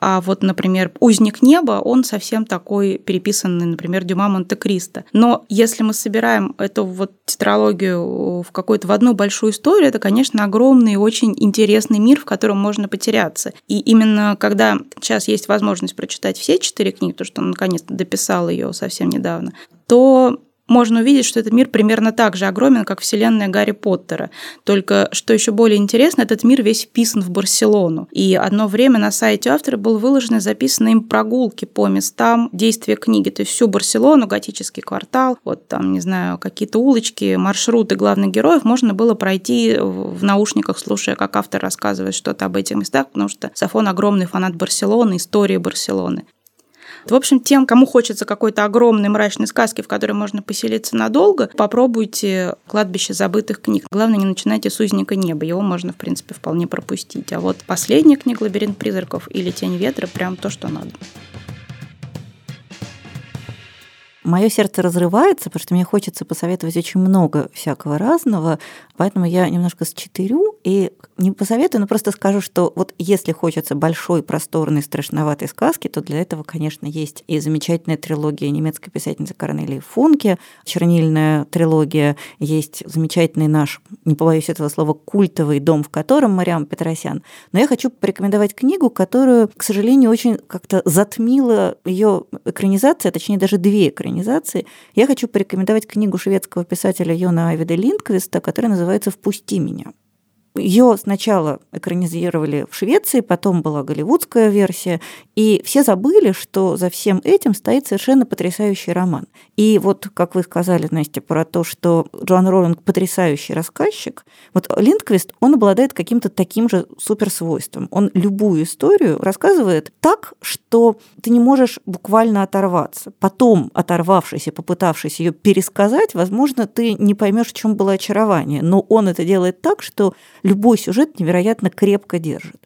А вот, например, «Узник неба», он совсем такой переписанный, например, Дюма Монте-Кристо. Но если мы собираем эту вот тетралогию в какую-то в одну большую историю, это, конечно, огромный и очень интересный мир, в котором можно потеряться. И именно когда сейчас есть возможность прочитать все четыре книги, то, что он наконец-то дописал ее совсем недавно, то можно увидеть, что этот мир примерно так же огромен, как вселенная Гарри Поттера. Только, что еще более интересно, этот мир весь вписан в Барселону. И одно время на сайте автора был выложены записаны им прогулки по местам действия книги. То есть всю Барселону, готический квартал, вот там, не знаю, какие-то улочки, маршруты главных героев можно было пройти в наушниках, слушая, как автор рассказывает что-то об этих местах, потому что Сафон огромный фанат Барселоны, истории Барселоны. В общем, тем, кому хочется какой-то огромной мрачной сказки, в которой можно поселиться надолго, попробуйте «Кладбище забытых книг». Главное, не начинайте с «Узника неба», его можно, в принципе, вполне пропустить. А вот последняя книга «Лабиринт призраков» или «Тень ветра» прям то, что надо. Мое сердце разрывается, потому что мне хочется посоветовать очень много всякого разного, поэтому я немножко счетырю и не посоветую, но просто скажу, что вот если хочется большой, просторной, страшноватой сказки, то для этого, конечно, есть и замечательная трилогия немецкой писательницы Корнелии Функе, чернильная трилогия, есть замечательный наш, не побоюсь этого слова, культовый дом, в котором Мариам Петросян. Но я хочу порекомендовать книгу, которую, к сожалению, очень как-то затмила ее экранизация, точнее даже две экранизации. Я хочу порекомендовать книгу шведского писателя Йона Айведа Линдквиста, которая называется «Впусти меня». Ее сначала экранизировали в Швеции, потом была голливудская версия, и все забыли, что за всем этим стоит совершенно потрясающий роман. И вот, как вы сказали, Настя, про то, что Джоан Роллинг потрясающий рассказчик, вот Линдквист, он обладает каким-то таким же суперсвойством. Он любую историю рассказывает так, что ты не можешь буквально оторваться. Потом, оторвавшись и попытавшись ее пересказать, возможно, ты не поймешь, в чем было очарование. Но он это делает так, что любой сюжет невероятно крепко держит.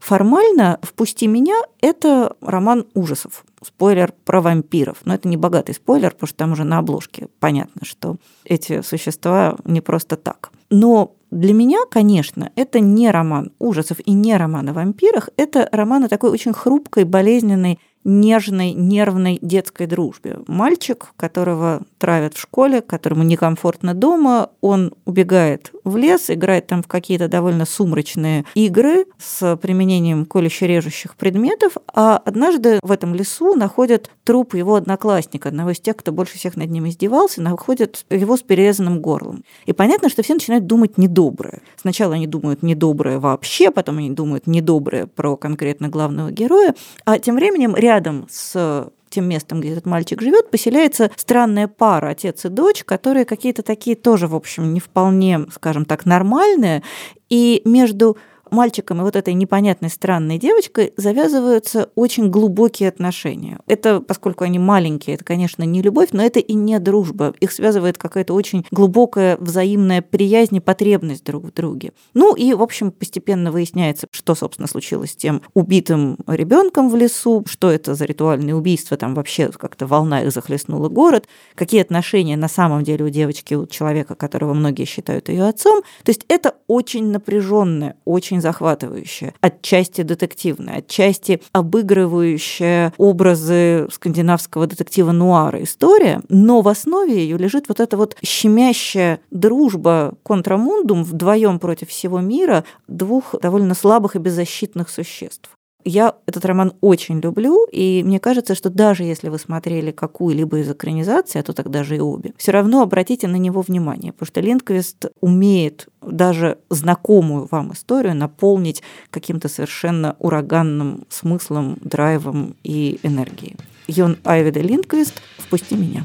Формально «Впусти меня» — это роман ужасов. Спойлер про вампиров. Но это не богатый спойлер, потому что там уже на обложке понятно, что эти существа не просто так. Но для меня, конечно, это не роман ужасов и не роман о вампирах, это роман о такой очень хрупкой, болезненной нежной, нервной детской дружбе. Мальчик, которого травят в школе, которому некомфортно дома, он убегает в лес, играет там в какие-то довольно сумрачные игры с применением колюще-режущих предметов, а однажды в этом лесу находят труп его одноклассника, одного из тех, кто больше всех над ним издевался, находят его с перерезанным горлом. И понятно, что все начинают думать недоброе. Сначала они думают недоброе вообще, потом они думают недоброе про конкретно главного героя, а тем временем рядом с тем местом, где этот мальчик живет, поселяется странная пара, отец и дочь, которые какие-то такие тоже, в общем, не вполне, скажем так, нормальные. И между мальчиком и вот этой непонятной странной девочкой завязываются очень глубокие отношения. Это, поскольку они маленькие, это, конечно, не любовь, но это и не дружба. Их связывает какая-то очень глубокая взаимная приязнь и потребность друг в друге. Ну и, в общем, постепенно выясняется, что, собственно, случилось с тем убитым ребенком в лесу, что это за ритуальные убийства, там вообще как-то волна их захлестнула город, какие отношения на самом деле у девочки, у человека, которого многие считают ее отцом. То есть это очень напряженная, очень захватывающая, отчасти детективная, отчасти обыгрывающая образы скандинавского детектива нуара история, но в основе ее лежит вот эта вот щемящая дружба контрамундум вдвоем против всего мира двух довольно слабых и беззащитных существ. Я этот роман очень люблю, и мне кажется, что даже если вы смотрели какую-либо из экранизаций, а то тогда же и обе, все равно обратите на него внимание, потому что Линдквист умеет даже знакомую вам историю наполнить каким-то совершенно ураганным смыслом, драйвом и энергией. Йон Айведа Линдквист «Впусти меня».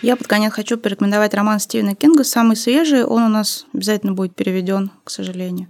Я под конец хочу порекомендовать роман Стивена Кинга, самый свежий. Он у нас обязательно будет переведен, к сожалению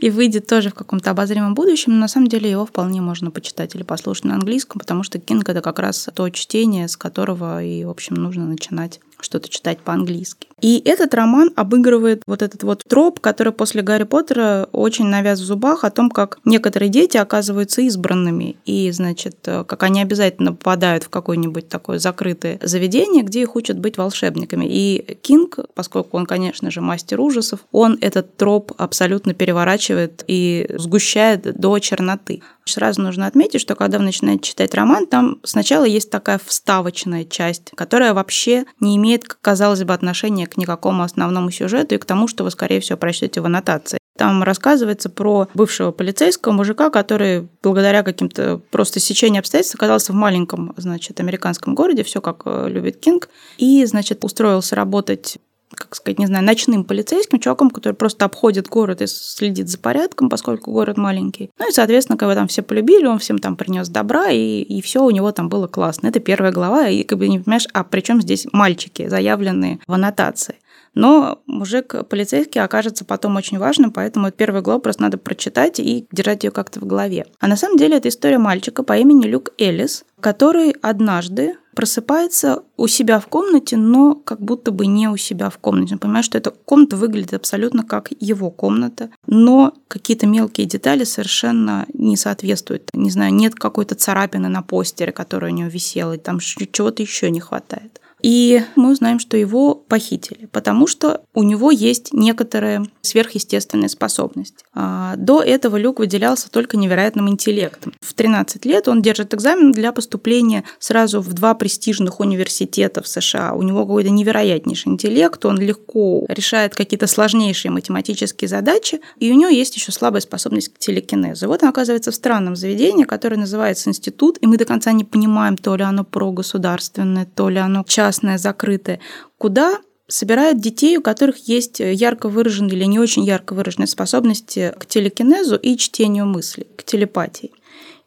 и выйдет тоже в каком-то обозримом будущем, но на самом деле его вполне можно почитать или послушать на английском, потому что Кинг — это как раз то чтение, с которого и, в общем, нужно начинать что-то читать по-английски. И этот роман обыгрывает вот этот вот троп, который после Гарри Поттера очень навяз в зубах о том, как некоторые дети оказываются избранными, и, значит, как они обязательно попадают в какое-нибудь такое закрытое заведение, где их учат быть волшебниками. И Кинг, поскольку он, конечно же, мастер ужасов, он этот троп абсолютно переворачивает и сгущает до черноты. Сразу нужно отметить, что когда вы начинаете читать роман, там сначала есть такая вставочная часть, которая вообще не имеет, казалось бы, отношения к никакому основному сюжету и к тому, что вы, скорее всего, прочтете в аннотации. Там рассказывается про бывшего полицейского мужика, который благодаря каким-то просто сечению обстоятельств оказался в маленьком, значит, американском городе, все как э, любит Кинг, и, значит, устроился работать как сказать, не знаю, ночным полицейским чуваком, который просто обходит город и следит за порядком, поскольку город маленький. Ну и, соответственно, когда там все полюбили, он всем там принес добра, и, и все у него там было классно. Это первая глава, и как бы не понимаешь, а при чем здесь мальчики, заявленные в аннотации. Но мужик полицейский окажется потом очень важным, поэтому первую главу надо прочитать и держать ее как-то в голове. А на самом деле это история мальчика по имени Люк Эллис, который однажды просыпается у себя в комнате, но как будто бы не у себя в комнате. Он понимает, что эта комната выглядит абсолютно как его комната, но какие-то мелкие детали совершенно не соответствуют. Не знаю, нет какой-то царапины на постере, которая у него висела, и там чего-то еще не хватает. И мы узнаем, что его похитили, потому что у него есть некоторая сверхъестественная способность. А, до этого Люк выделялся только невероятным интеллектом. В 13 лет он держит экзамен для поступления сразу в два престижных университета в США. У него какой-то невероятнейший интеллект, он легко решает какие-то сложнейшие математические задачи, и у него есть еще слабая способность к телекинезу. Вот он оказывается в странном заведении, которое называется институт, и мы до конца не понимаем, то ли оно прогосударственное, то ли оно частное, закрытое, куда собирают детей, у которых есть ярко выраженные или не очень ярко выраженные способности к телекинезу и чтению мыслей, к телепатии.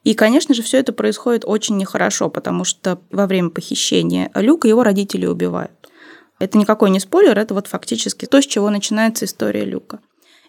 И, конечно же, все это происходит очень нехорошо, потому что во время похищения Люка его родители убивают. Это никакой не спойлер, это вот фактически то, с чего начинается история Люка.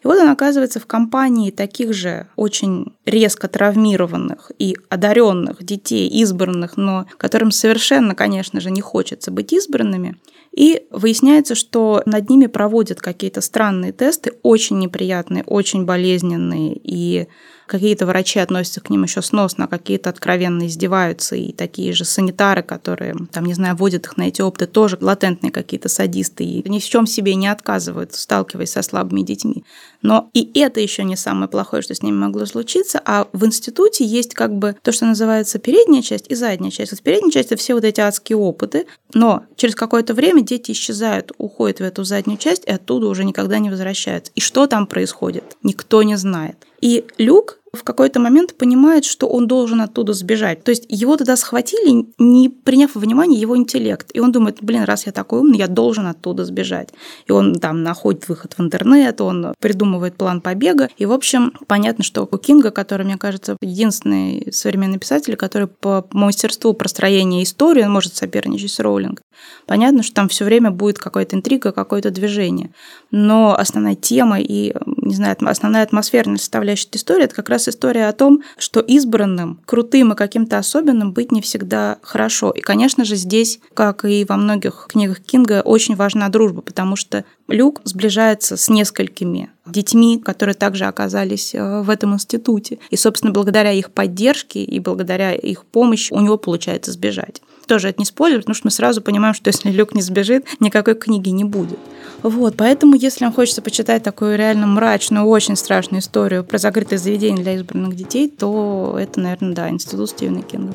И вот он оказывается в компании таких же очень резко травмированных и одаренных детей, избранных, но которым совершенно, конечно же, не хочется быть избранными. И выясняется, что над ними проводят какие-то странные тесты, очень неприятные, очень болезненные и какие-то врачи относятся к ним еще сносно, а какие-то откровенно издеваются, и такие же санитары, которые, там, не знаю, водят их на эти опыты, тоже латентные какие-то садисты, и ни в чем себе не отказывают, сталкиваясь со слабыми детьми. Но и это еще не самое плохое, что с ними могло случиться, а в институте есть как бы то, что называется передняя часть и задняя часть. Вот в передней части все вот эти адские опыты, но через какое-то время дети исчезают, уходят в эту заднюю часть и оттуда уже никогда не возвращаются. И что там происходит, никто не знает. И Люк в какой-то момент понимает, что он должен оттуда сбежать. То есть его тогда схватили, не приняв во внимание его интеллект. И он думает, блин, раз я такой умный, я должен оттуда сбежать. И он там находит выход в интернет, он придумывает план побега. И, в общем, понятно, что у Кинга, который, мне кажется, единственный современный писатель, который по мастерству простроения истории, он может соперничать с Роулинг. Понятно, что там все время будет какая-то интрига, какое-то движение. Но основная тема и, не знаю, основная атмосферная составляющая истории – это как раз история о том, что избранным, крутым и каким-то особенным быть не всегда хорошо. И, конечно же, здесь, как и во многих книгах Кинга, очень важна дружба, потому что Люк сближается с несколькими детьми, которые также оказались э, в этом институте. И, собственно, благодаря их поддержке и благодаря их помощи у него получается сбежать. Тоже это не спойлер, потому что мы сразу понимаем, что если Люк не сбежит, никакой книги не будет. Вот, поэтому, если вам хочется почитать такую реально мрачную, очень страшную историю про закрытое заведение для избранных детей, то это, наверное, да, институт Стивена Кинга.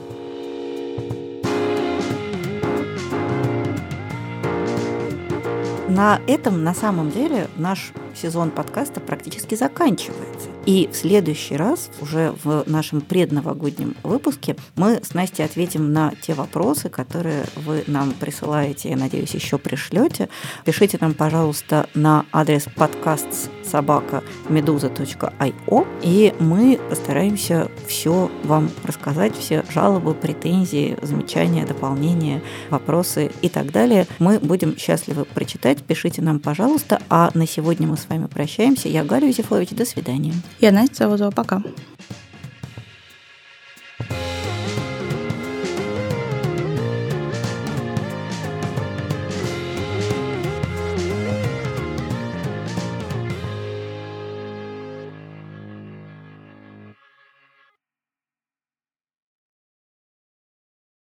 На этом, на самом деле, наш сезон подкаста практически заканчивается. И в следующий раз, уже в нашем предновогоднем выпуске, мы с Настей ответим на те вопросы, которые вы нам присылаете, я надеюсь, еще пришлете. Пишите нам, пожалуйста, на адрес подкаст собака meduza.io, и мы постараемся все вам рассказать, все жалобы, претензии, замечания, дополнения, вопросы и так далее. Мы будем счастливы прочитать. Пишите нам, пожалуйста. А на сегодня мы с вами прощаемся. Я Галя Юзефович. До свидания. Я Настя Заводова. Пока.